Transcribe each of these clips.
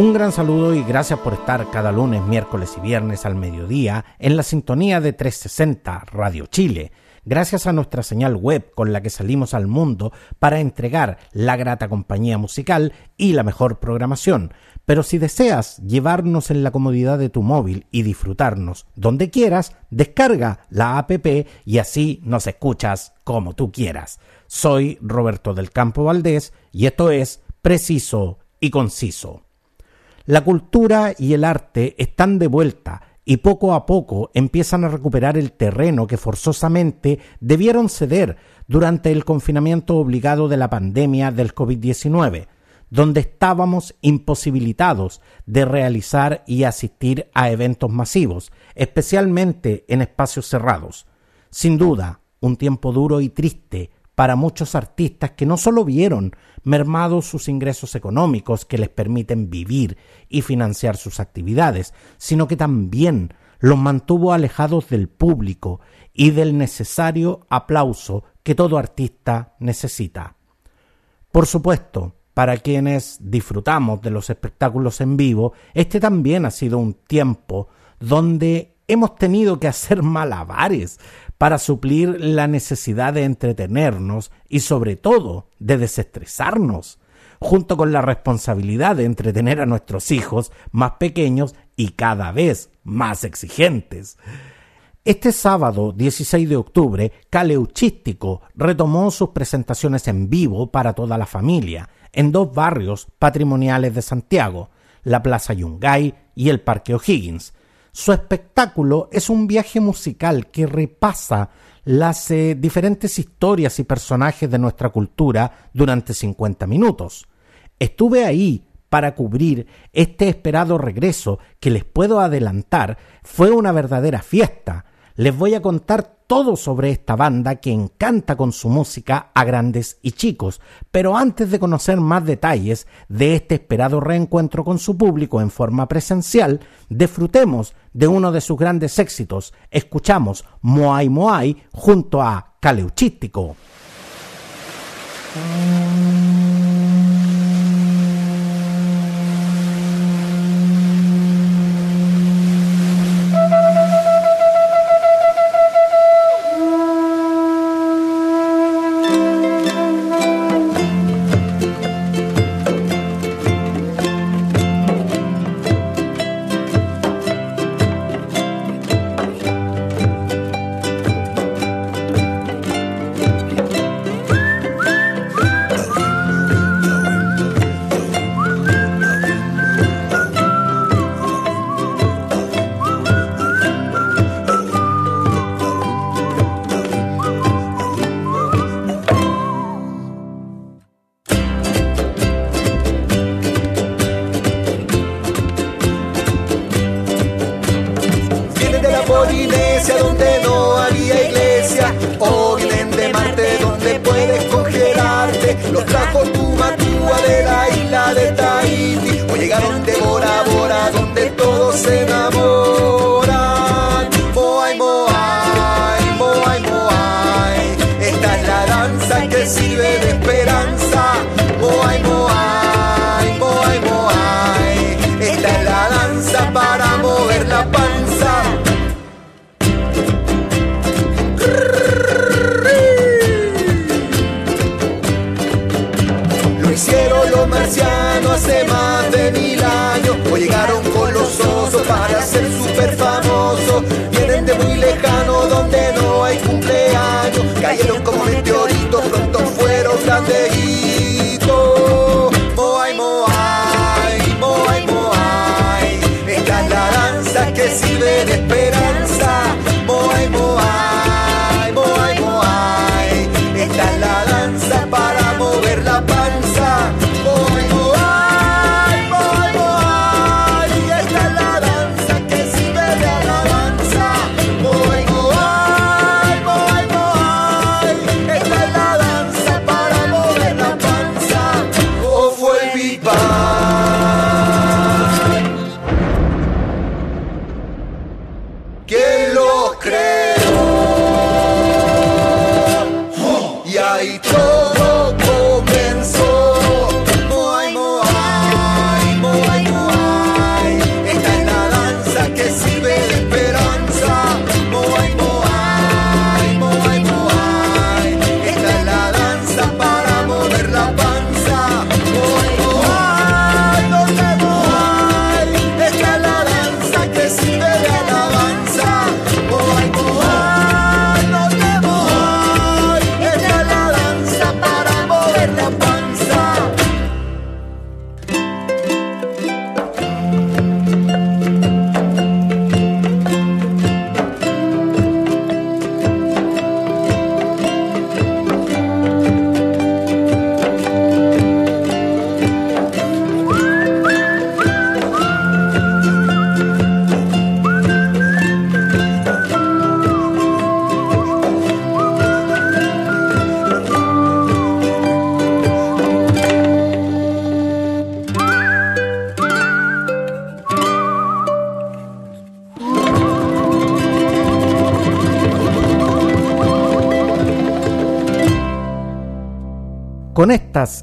Un gran saludo y gracias por estar cada lunes, miércoles y viernes al mediodía en la sintonía de 360 Radio Chile. Gracias a nuestra señal web con la que salimos al mundo para entregar la grata compañía musical y la mejor programación. Pero si deseas llevarnos en la comodidad de tu móvil y disfrutarnos donde quieras, descarga la app y así nos escuchas como tú quieras. Soy Roberto del Campo Valdés y esto es Preciso y Conciso. La cultura y el arte están de vuelta y poco a poco empiezan a recuperar el terreno que forzosamente debieron ceder durante el confinamiento obligado de la pandemia del COVID-19, donde estábamos imposibilitados de realizar y asistir a eventos masivos, especialmente en espacios cerrados. Sin duda, un tiempo duro y triste para muchos artistas que no solo vieron mermados sus ingresos económicos que les permiten vivir y financiar sus actividades, sino que también los mantuvo alejados del público y del necesario aplauso que todo artista necesita. Por supuesto, para quienes disfrutamos de los espectáculos en vivo, este también ha sido un tiempo donde hemos tenido que hacer malabares para suplir la necesidad de entretenernos y sobre todo de desestresarnos, junto con la responsabilidad de entretener a nuestros hijos más pequeños y cada vez más exigentes. Este sábado 16 de octubre, Caleuchístico retomó sus presentaciones en vivo para toda la familia en dos barrios patrimoniales de Santiago, la Plaza Yungay y el Parque O'Higgins, su espectáculo es un viaje musical que repasa las eh, diferentes historias y personajes de nuestra cultura durante 50 minutos. Estuve ahí para cubrir este esperado regreso que les puedo adelantar fue una verdadera fiesta. Les voy a contar todo sobre esta banda que encanta con su música a grandes y chicos. Pero antes de conocer más detalles de este esperado reencuentro con su público en forma presencial, disfrutemos de uno de sus grandes éxitos. Escuchamos Moai Moai junto a Caleuchístico.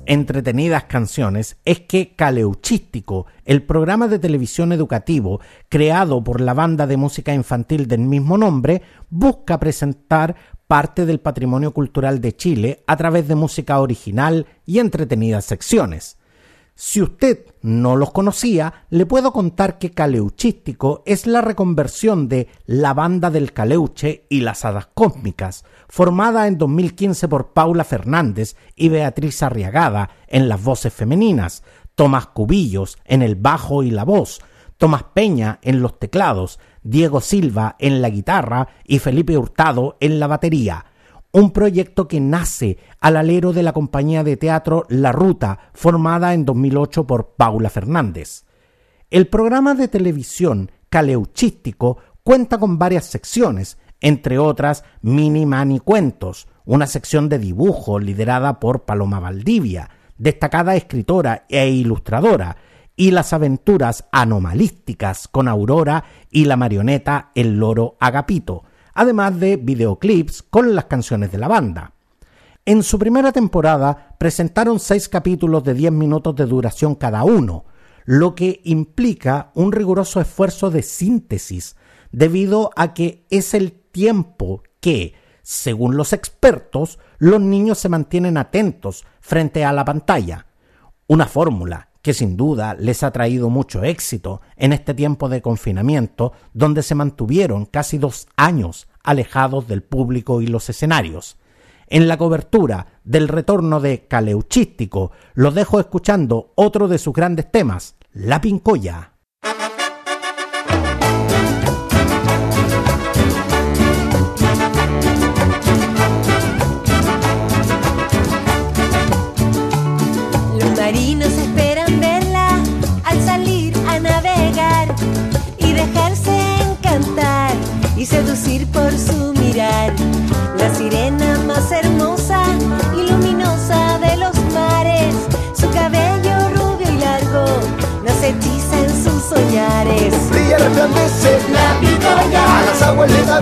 Entretenidas canciones es que Caleuchístico, el programa de televisión educativo creado por la banda de música infantil del mismo nombre, busca presentar parte del patrimonio cultural de Chile a través de música original y entretenidas secciones. Si usted no los conocía, le puedo contar que Caleuchístico es la reconversión de La Banda del Caleuche y las Hadas Cósmicas, formada en 2015 por Paula Fernández y Beatriz Arriagada en las voces femeninas, Tomás Cubillos en el bajo y la voz, Tomás Peña en los teclados, Diego Silva en la guitarra y Felipe Hurtado en la batería un proyecto que nace al alero de la compañía de teatro La Ruta, formada en 2008 por Paula Fernández. El programa de televisión Caleuchístico cuenta con varias secciones, entre otras Mini Mani Cuentos, una sección de dibujo liderada por Paloma Valdivia, destacada escritora e ilustradora, y las aventuras anomalísticas con Aurora y la marioneta El Loro Agapito, además de videoclips con las canciones de la banda. En su primera temporada presentaron seis capítulos de 10 minutos de duración cada uno, lo que implica un riguroso esfuerzo de síntesis, debido a que es el tiempo que, según los expertos, los niños se mantienen atentos frente a la pantalla. Una fórmula que sin duda les ha traído mucho éxito en este tiempo de confinamiento, donde se mantuvieron casi dos años alejados del público y los escenarios. En la cobertura del retorno de Caleuchístico, los dejo escuchando otro de sus grandes temas, La Pincoya.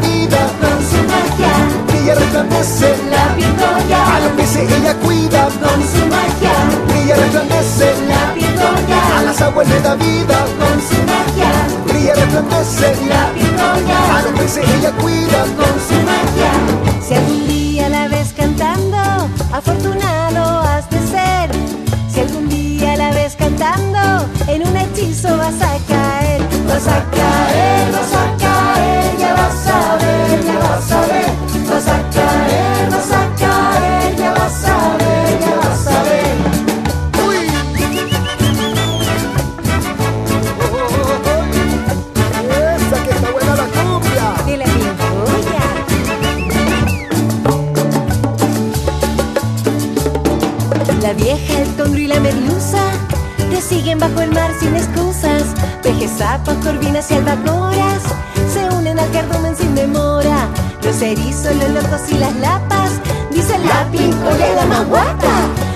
Vida. con su magia, Brilla resplandece la a pincoya los peces ella cuida. con su magia, Brilla resplandece la a pincoya las aguas le da vida. con su magia, Brilla resplandece la a pincoya los peces ella cuida. con su magia. Si algún día la ves cantando, afortunado has de ser. Si algún día la ves cantando, en un hechizo vas a caer. Vas a caer, vas a caer, bajo el mar sin excusas. Pejes, sapos, corvinas y albacoras se unen al cardumen sin demora. Los erizos, los locos y las lapas dicen la la más guapa.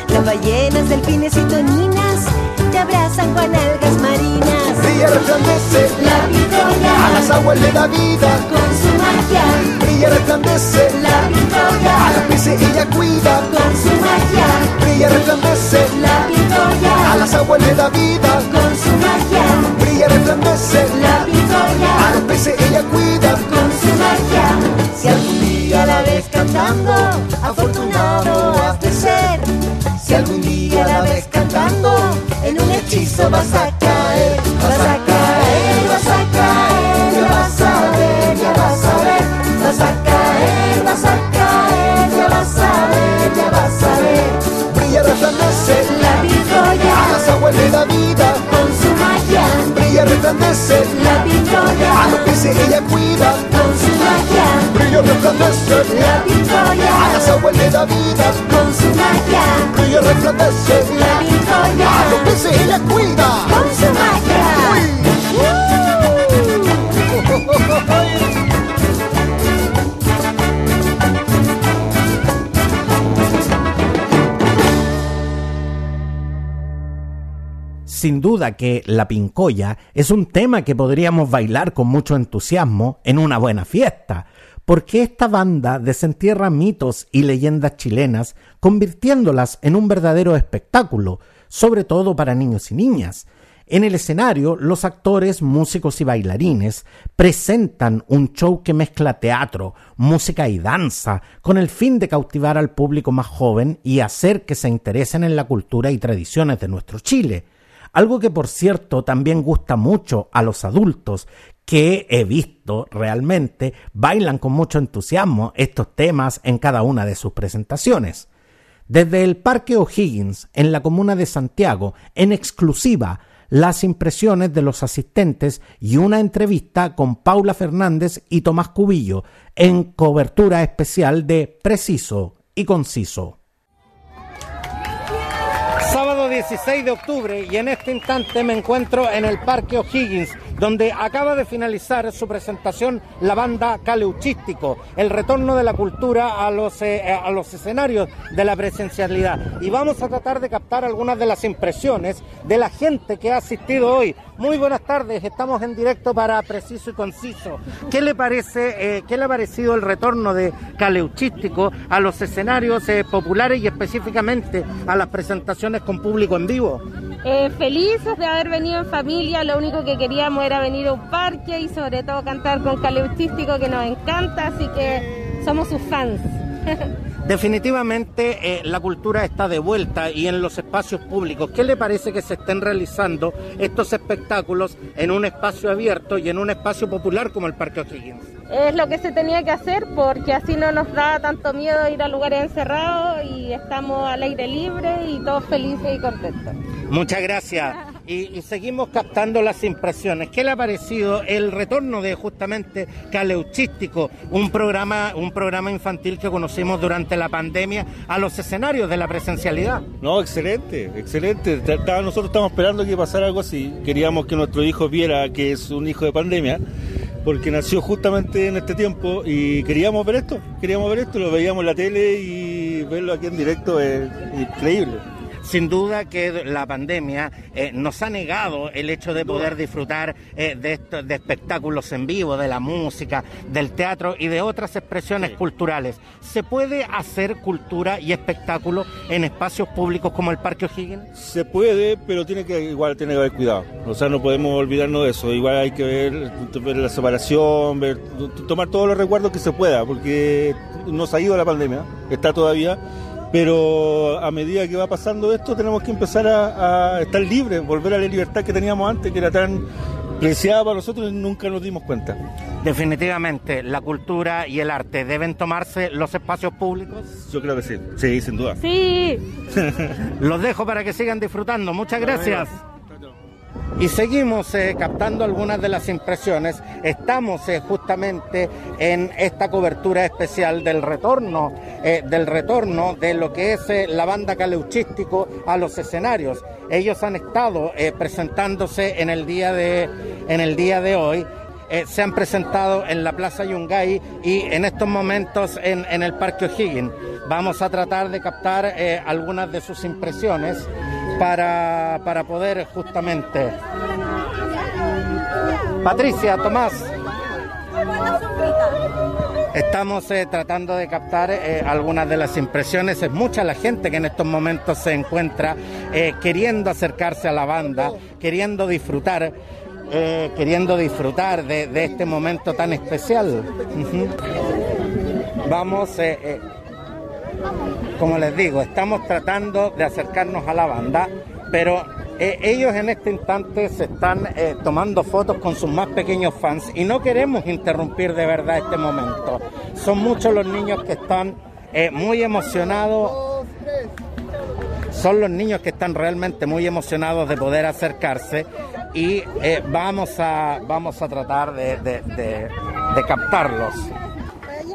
Las ballenas, delfines y toninas te abrazan con algas marinas. Brilla resplandece La a pincoya las aguas le da vida. con su magia. Brilla resplandece La a pincoya los peces ella cuida. Le da vida. con su magia. Brilla resplandece La a pincoya los peces ella cuida. con su magia. Si algún día la ves cantando, afortunado has de ser. Si algún día la ves cantando, en un hechizo vas a caer. Brilla resplandece La a los peces ella cuida. con su magia. Brilla resplandece La a pincoya las aguas le da vida. con su magia. Brilla resplandece La que la pincoya es un tema que podríamos bailar con mucho entusiasmo en una buena fiesta, porque esta banda desentierra mitos y leyendas chilenas, convirtiéndolas en un verdadero espectáculo, sobre todo para niños y niñas. En el escenario, los actores, músicos y bailarines presentan un show que mezcla teatro, música y danza, con el fin de cautivar al público más joven y hacer que se interesen en la cultura y tradiciones de nuestro Chile. Algo que, por cierto, también gusta mucho a los adultos, que he visto realmente bailan con mucho entusiasmo estos temas en cada una de sus presentaciones. Desde el Parque O'Higgins, en la comuna de Santiago, en exclusiva, las impresiones de los asistentes y una entrevista con Paula Fernández y Tomás Cubillo en cobertura especial de Preciso y Conciso. 16 de octubre y en este instante me encuentro en el Parque O'Higgins donde acaba de finalizar su presentación la banda Caleuchístico, el retorno de la cultura a los, eh, a los escenarios de la presencialidad. Y vamos a tratar de captar algunas de las impresiones de la gente que ha asistido hoy. Muy buenas tardes, estamos en directo para Preciso y Conciso. ¿Qué le parece, eh, qué le ha parecido el retorno de Caleuchístico a los escenarios eh, populares y específicamente a las presentaciones con público en vivo? Eh, felices de haber venido en familia, lo único que queríamos era venir a un parque y sobre todo cantar con Caleuchístico que nos encanta, así que somos sus fans. Definitivamente eh, la cultura está de vuelta y en los espacios públicos. ¿Qué le parece que se estén realizando estos espectáculos en un espacio abierto y en un espacio popular como el Parque O'Higgins? Es lo que se tenía que hacer porque así no nos da tanto miedo ir a lugares encerrados y estamos al aire libre y todos felices y contentos. Muchas gracias. Y, seguimos captando las impresiones. ¿Qué le ha parecido el retorno de justamente Caleuchístico, un programa, un programa infantil que conocimos durante la pandemia, a los escenarios de la presencialidad? No, excelente, excelente. Nosotros estamos esperando que pasara algo así. Queríamos que nuestro hijo viera que es un hijo de pandemia porque nació justamente en este tiempo y queríamos ver esto, queríamos ver esto, lo veíamos en la tele y verlo aquí en directo es increíble. Sin duda que la pandemia eh, nos ha negado el hecho de poder disfrutar eh, de, estos, de espectáculos en vivo, de la música, del teatro y de otras expresiones culturales. ¿Se puede hacer cultura y espectáculo en espacios públicos como el Parque O'Higgins? Se puede, pero tiene que igual tiene que haber cuidado. O sea, no podemos olvidarnos de eso. Igual hay que ver, ver la separación, ver, tomar todos los recuerdos que se pueda, porque nos ha ido la pandemia, está todavía pero a medida que va pasando esto tenemos que empezar a, estar libres, volver a la libertad que teníamos antes, que era tan preciada para nosotros y nunca nos dimos cuenta. Definitivamente, la cultura y el arte deben tomarse los espacios públicos. Yo creo que sí, sí, sin duda. Sí. los dejo para que sigan disfrutando. Muchas gracias. Y seguimos eh, captando algunas de las impresiones. Estamos eh, justamente en esta cobertura especial del retorno, eh, del retorno de lo que es la banda caleuchístico a los escenarios. Ellos han estado presentándose en el día de, en el día de hoy. se han presentado en la Plaza Yungay y en estos momentos en, en el Parque O'Higgins. Vamos a tratar de captar algunas de sus impresiones para, para poder justamente... Patricia, Tomás. Estamos eh, tratando de captar eh, algunas de las impresiones. Es mucha la gente que en estos momentos se encuentra eh, queriendo acercarse a la banda, queriendo disfrutar, queriendo disfrutar de, de, este momento tan especial. Vamos como les digo, estamos tratando de acercarnos a la banda, pero eh, ellos en este instante se están eh, tomando fotos con sus más pequeños fans y no queremos interrumpir de verdad este momento. Son muchos los niños que están eh, muy emocionados. Son los niños que están realmente muy emocionados de poder acercarse y vamos, a, vamos a tratar de captarlos.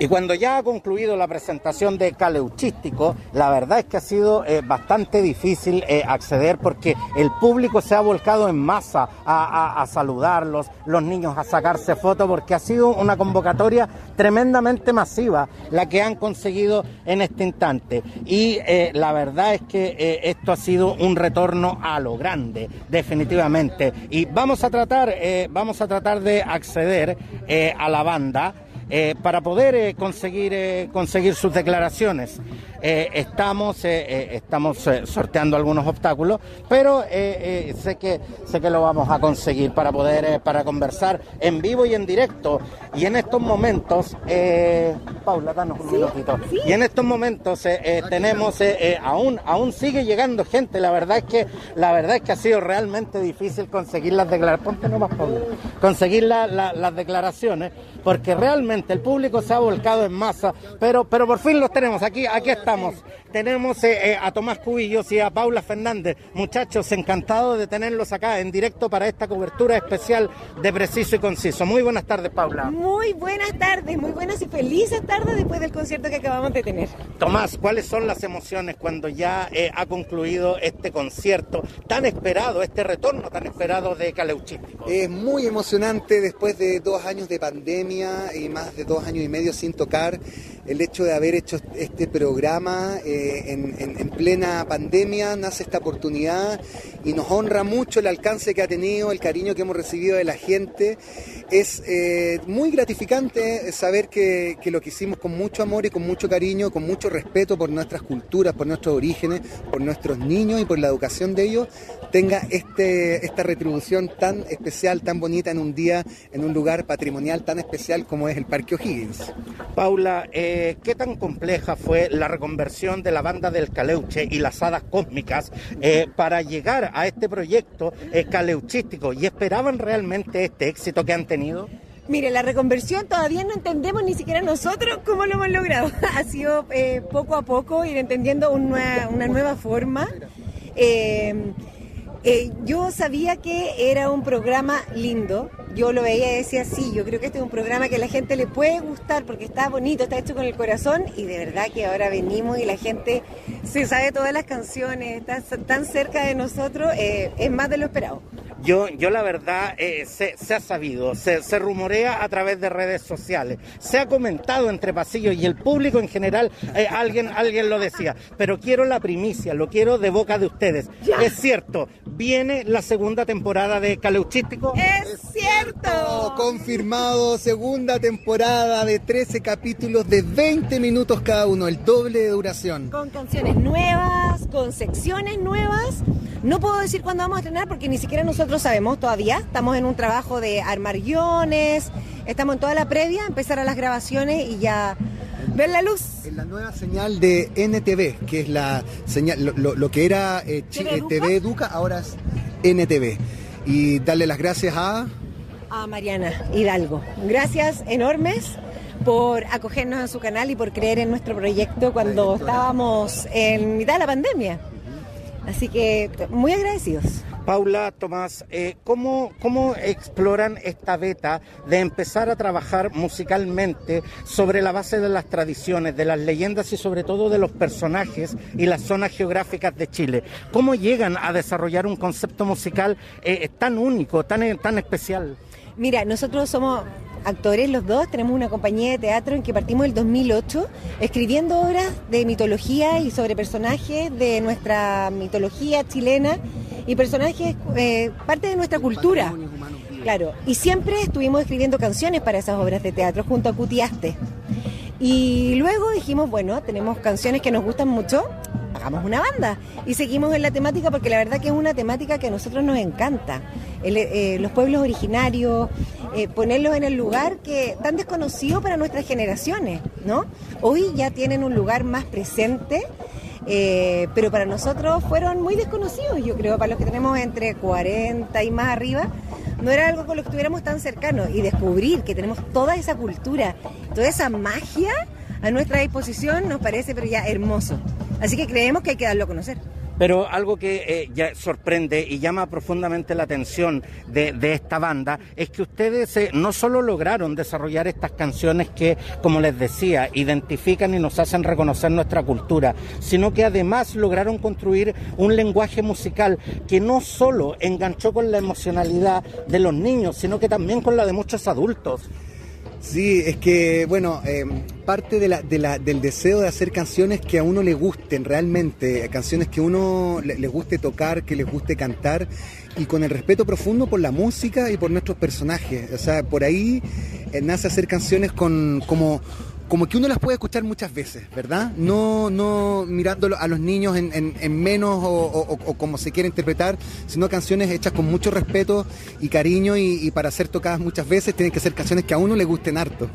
Y cuando ya ha concluido la presentación de Caleuchístico, la verdad es que ha sido eh, bastante difícil eh, acceder porque el público se ha volcado en masa a, saludarlos, los niños a sacarse fotos, porque ha sido una convocatoria tremendamente masiva la que han conseguido en este instante. Y eh, la verdad es que esto ha sido un retorno a lo grande, definitivamente. Y vamos a tratar, vamos a tratar de acceder a la banda eh, para poder eh, conseguir, eh, conseguir sus declaraciones. Estamos estamos sorteando algunos obstáculos, pero sé, que, sé que lo vamos a conseguir para poder para conversar en vivo y en directo. Y en estos momentos, Paula, danos un minutito. Y en estos momentos tenemos, aún, aún sigue llegando gente. La verdad es que la verdad es que ha sido realmente difícil conseguir las declaraciones. Ponte nomás, Paula. Conseguir la- la- las declaraciones, porque realmente el público se ha volcado en masa, pero, pero por fin los tenemos. Aquí, aquí estamos. Tenemos eh, eh, a Tomás Cubillos y a Paula Fernández. Muchachos, encantados de tenerlos acá en directo para esta cobertura especial de Preciso y Conciso. Muy buenas tardes, Paula. Muy buenas tardes, muy buenas y felices tardes después del concierto que acabamos de tener. Tomás, ¿cuáles son las emociones cuando ya eh, ha concluido este concierto tan esperado, este retorno tan esperado de Caleuchístico? Es muy emocionante después de dos años de pandemia y más de dos años y medio sin tocar, el hecho de haber hecho este programa eh, en, en- en plena pandemia, nace esta oportunidad y nos honra mucho el alcance que ha tenido, el cariño que hemos recibido de la gente. Es eh, muy gratificante saber que, que lo que hicimos con mucho amor y con mucho cariño, con mucho respeto por nuestras culturas, por nuestros orígenes, por nuestros niños y por la educación de ellos, tenga este, esta retribución tan especial, tan bonita en un día, en un lugar patrimonial tan especial como es el Parque O'Higgins. Paula, eh, ¿qué tan compleja fue la reconversión de la banda del Caleuche y las hadas cósmicas eh, para llegar a este proyecto eh, caleuchístico? ¿Y esperaban realmente este éxito que han tenido? Mire, la reconversión todavía no entendemos ni siquiera nosotros cómo lo hemos logrado. Ha sido eh, poco a poco ir entendiendo un nue- una nueva forma. Eh, eh, yo sabía que era un programa lindo. Yo lo veía y decía, sí, yo creo que este es un programa que a la gente le puede gustar porque está bonito, está hecho con el corazón y de verdad que ahora venimos y la gente se sabe todas las canciones, está tan cerca de nosotros, eh, es más de lo esperado. Yo, yo la verdad, eh, se, se ha sabido, se, se rumorea a través de redes sociales, se ha comentado entre pasillos y el público en general, eh, alguien, alguien lo decía, pero quiero la primicia, lo quiero de boca de ustedes. Es cierto, viene la segunda temporada de Caleuchístico. ¡Es cierto! Confirmado, segunda temporada de 13 capítulos de 20 minutos cada uno, el doble de duración. Con canciones nuevas, con secciones nuevas. No puedo decir cuándo vamos a estrenar porque ni siquiera nosotros sabemos todavía. Estamos en un trabajo de armar guiones, estamos en toda la previa, empezar a las grabaciones y ya ver la luz. En la nueva señal de NTV, que es la señal, lo, lo- lo que era eh. TV Educa, ahora es NTV. Y darle las gracias a... A Mariana Hidalgo. Gracias enormes por acogernos en su canal y por creer en nuestro proyecto cuando estábamos en mitad de la pandemia. Así que muy agradecidos. Paula, Tomás, eh, ¿cómo, ¿cómo exploran esta beta de empezar a trabajar musicalmente sobre la base de las tradiciones, de las leyendas y sobre todo de los personajes y las zonas geográficas de Chile? ¿Cómo llegan a desarrollar un concepto musical eh, tan único, tan, tan especial? Mira, nosotros somos actores los dos, tenemos una compañía de teatro en que partimos el 2008 escribiendo obras de mitología y sobre personajes de nuestra mitología chilena y personajes, eh, parte de nuestra cultura. Claro, y siempre estuvimos escribiendo canciones para esas obras de teatro junto a Cutiaste. Y luego dijimos, bueno, tenemos canciones que nos gustan mucho, hagamos una banda. Y seguimos en la temática porque la verdad que es una temática que a nosotros nos encanta. Eh, los pueblos originarios, eh, ponerlos en el lugar que tan desconocido para nuestras generaciones, ¿no? Hoy ya tienen un lugar más presente. eh, pero para nosotros fueron muy desconocidos, yo creo, para los que tenemos entre 40 y más arriba, no era algo con lo que estuviéramos tan cercanos y descubrir que tenemos toda esa cultura, toda esa magia a nuestra disposición nos parece pero ya hermoso. Así que creemos que hay que darlo a conocer. Pero algo que eh, ya sorprende y llama profundamente la atención de, esta banda es que ustedes eh, no solo lograron desarrollar estas canciones que, como les decía, identifican y nos hacen reconocer nuestra cultura, sino que además lograron construir un lenguaje musical que no solo enganchó con la emocionalidad de los niños, sino que también con la de muchos adultos. Sí, es que, bueno, eh, parte de la, de la- del deseo de hacer canciones que a uno le gusten realmente, canciones que a uno le, le guste tocar, que les guste cantar, y con el respeto profundo por la música y por nuestros personajes. O sea, por ahí eh, nace hacer canciones con como como que uno las puede escuchar muchas veces, ¿verdad? No, no mirando a los niños en, en- en menos o, o- o como se quiere interpretar, sino canciones hechas con mucho respeto y cariño y, y para ser tocadas muchas veces tienen que ser canciones que a uno le gusten harto.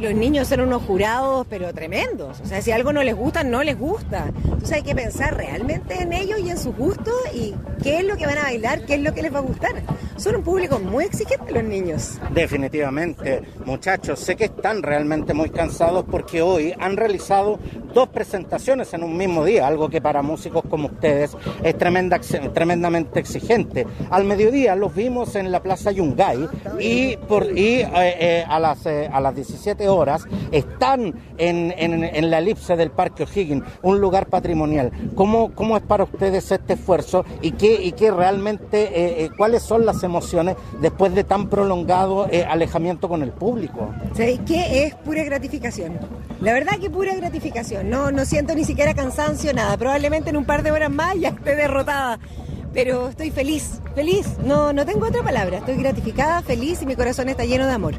Los niños son unos jurados, pero tremendos. O sea, si algo no les gusta, no les gusta. Entonces hay que pensar realmente en ellos y en sus gustos y qué es lo que van a bailar, qué es lo que les va a gustar. Son un público muy exigente los niños. Definitivamente, muchachos, sé que están realmente muy cansados porque hoy han realizado dos presentaciones en un mismo día, algo que para músicos como ustedes es tremenda, tremendamente exigente. Al mediodía los vimos en la Plaza Yungay y, por, y eh, eh, a, las, eh, a las 17 horas están en, en- en la elipse del Parque O'Higgins, un lugar patrimonial. ¿Cómo, cómo es para ustedes este esfuerzo y qué, y qué realmente, eh, eh, cuáles son las emociones después de tan prolongado eh, alejamiento con el público? ¿Sabéis qué? Es pura gratificación. La verdad que pura gratificación. No, no siento ni siquiera cansancio, nada. Probablemente en un par de horas más ya esté derrotada. Pero estoy feliz, feliz. No, no tengo otra palabra. Estoy gratificada, feliz y mi corazón está lleno de amor.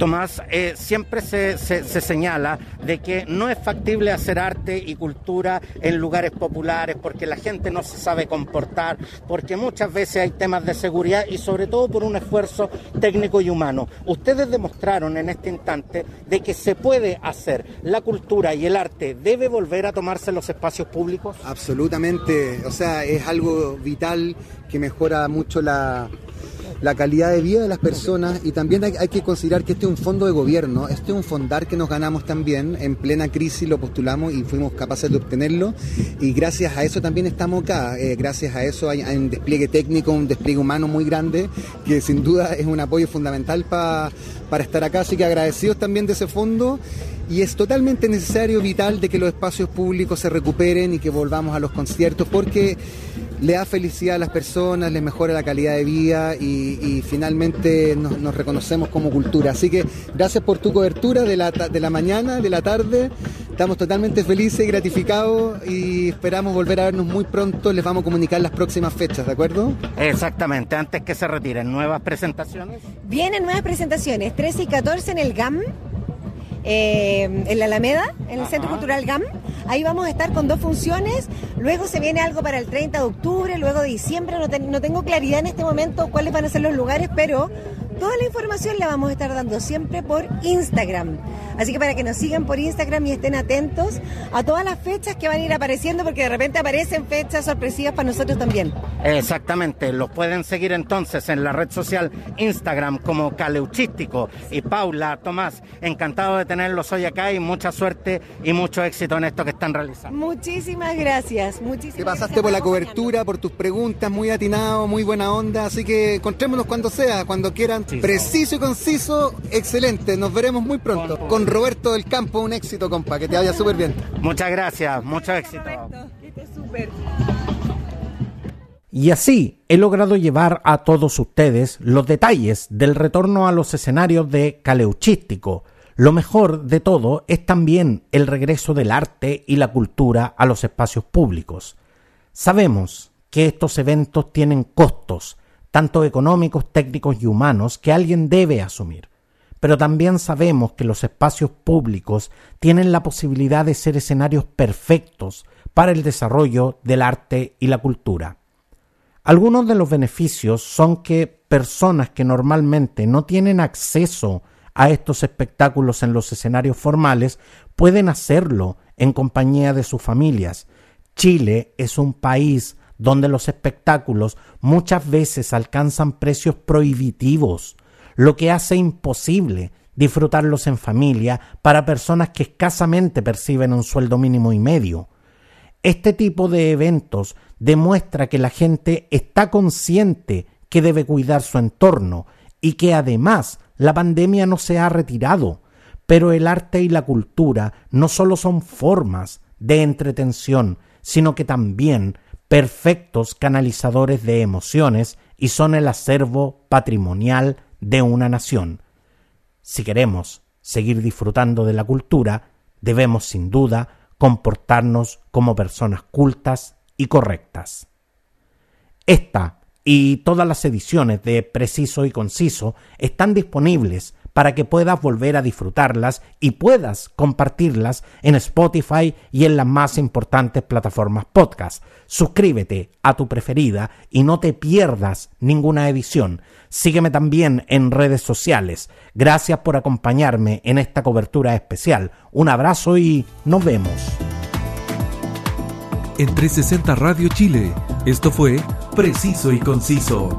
Tomás, eh, siempre se, se- se señala de que no es factible hacer arte y cultura en lugares populares porque la gente no se sabe comportar, porque muchas veces hay temas de seguridad y sobre todo por un esfuerzo técnico y humano. Ustedes demostraron en este instante de que se puede hacer. La cultura y el arte debe volver a tomarse los espacios públicos. Absolutamente, o sea, es algo vital que mejora mucho la, la calidad de vida de las personas y también hay, que considerar que este es un fondo de gobierno, este es un fondar que nos ganamos también, en plena crisis lo postulamos y fuimos capaces de obtenerlo. Y gracias a eso también estamos acá, Eh, gracias a eso hay, un despliegue técnico, un despliegue humano muy grande que sin duda es un apoyo fundamental pa- para estar acá, así que agradecidos también de ese fondo. Y es totalmente necesario, vital, de que los espacios públicos se recuperen y que volvamos a los conciertos porque le da felicidad a las personas, les mejora la calidad de vida y, y finalmente nos, nos reconocemos como cultura. Así que gracias por tu cobertura de la, de la mañana, de la tarde. Estamos totalmente felices y gratificados y esperamos volver a vernos muy pronto. Les vamos a comunicar las próximas fechas, ¿de acuerdo? Exactamente, antes que se retiren, nuevas presentaciones. Vienen nuevas presentaciones, 13 y 14 en el GAM, eh, en la Alameda, en el Centro Cultural GAM. Ahí vamos a estar con dos funciones. Luego se viene algo para el 30 de octubre, luego de diciembre. No, no tengo claridad en este momento cuáles van a ser los lugares, pero toda la información la vamos a estar dando siempre por Instagram. Así que para que nos sigan por Instagram y estén atentos a todas las fechas que van a ir apareciendo, porque de repente aparecen fechas sorpresivas para nosotros también. Exactamente, los pueden seguir entonces en la red social Instagram como Caleuchístico. Y Paula, Tomás, encantado de tenerlos hoy acá y mucha suerte y mucho éxito en esto que están realizando. Muchísimas gracias. Muchísimas Te pasaste gracias por la cobertura, por tus preguntas, muy atinado, muy buena onda, así que encontrémonos cuando sea, cuando quieran. Preciso y conciso, excelente. Nos veremos muy pronto. Con Roberto del Campo, un éxito, compa, que te vaya súper bien. Muchas gracias, mucho éxito. Y así he logrado llevar a todos ustedes los detalles del retorno a los escenarios de Caleuchístico. Lo mejor de todo es también el regreso del arte y la cultura a los espacios públicos. Sabemos que estos eventos tienen costos, tanto económicos, técnicos y humanos, que alguien debe asumir. Pero también sabemos que los espacios públicos tienen la posibilidad de ser escenarios perfectos para el desarrollo del arte y la cultura. Algunos de los beneficios son que personas que normalmente no tienen acceso a estos espectáculos en los escenarios formales pueden hacerlo en compañía de sus familias. Chile es un país donde los espectáculos muchas veces alcanzan precios prohibitivos, lo que hace imposible disfrutarlos en familia para personas que escasamente perciben un sueldo mínimo y medio. Este tipo de eventos demuestra que la gente está consciente que debe cuidar su entorno y que además la pandemia no se ha retirado. Pero el arte y la cultura no solo son formas de entretención, sino que también perfectos canalizadores de emociones y son el acervo patrimonial de una nación. Si queremos seguir disfrutando de la cultura, debemos sin duda comportarnos como personas cultas y correctas. Esta y todas las ediciones de Preciso y Conciso están disponibles para que puedas volver a disfrutarlas y puedas compartirlas en Spotify y en las más importantes plataformas podcast. Suscríbete a tu preferida y no te pierdas ninguna edición. Sígueme también en redes sociales. Gracias por acompañarme en esta cobertura especial. Un abrazo y nos vemos. En 360 Radio Chile, esto fue Preciso y Conciso.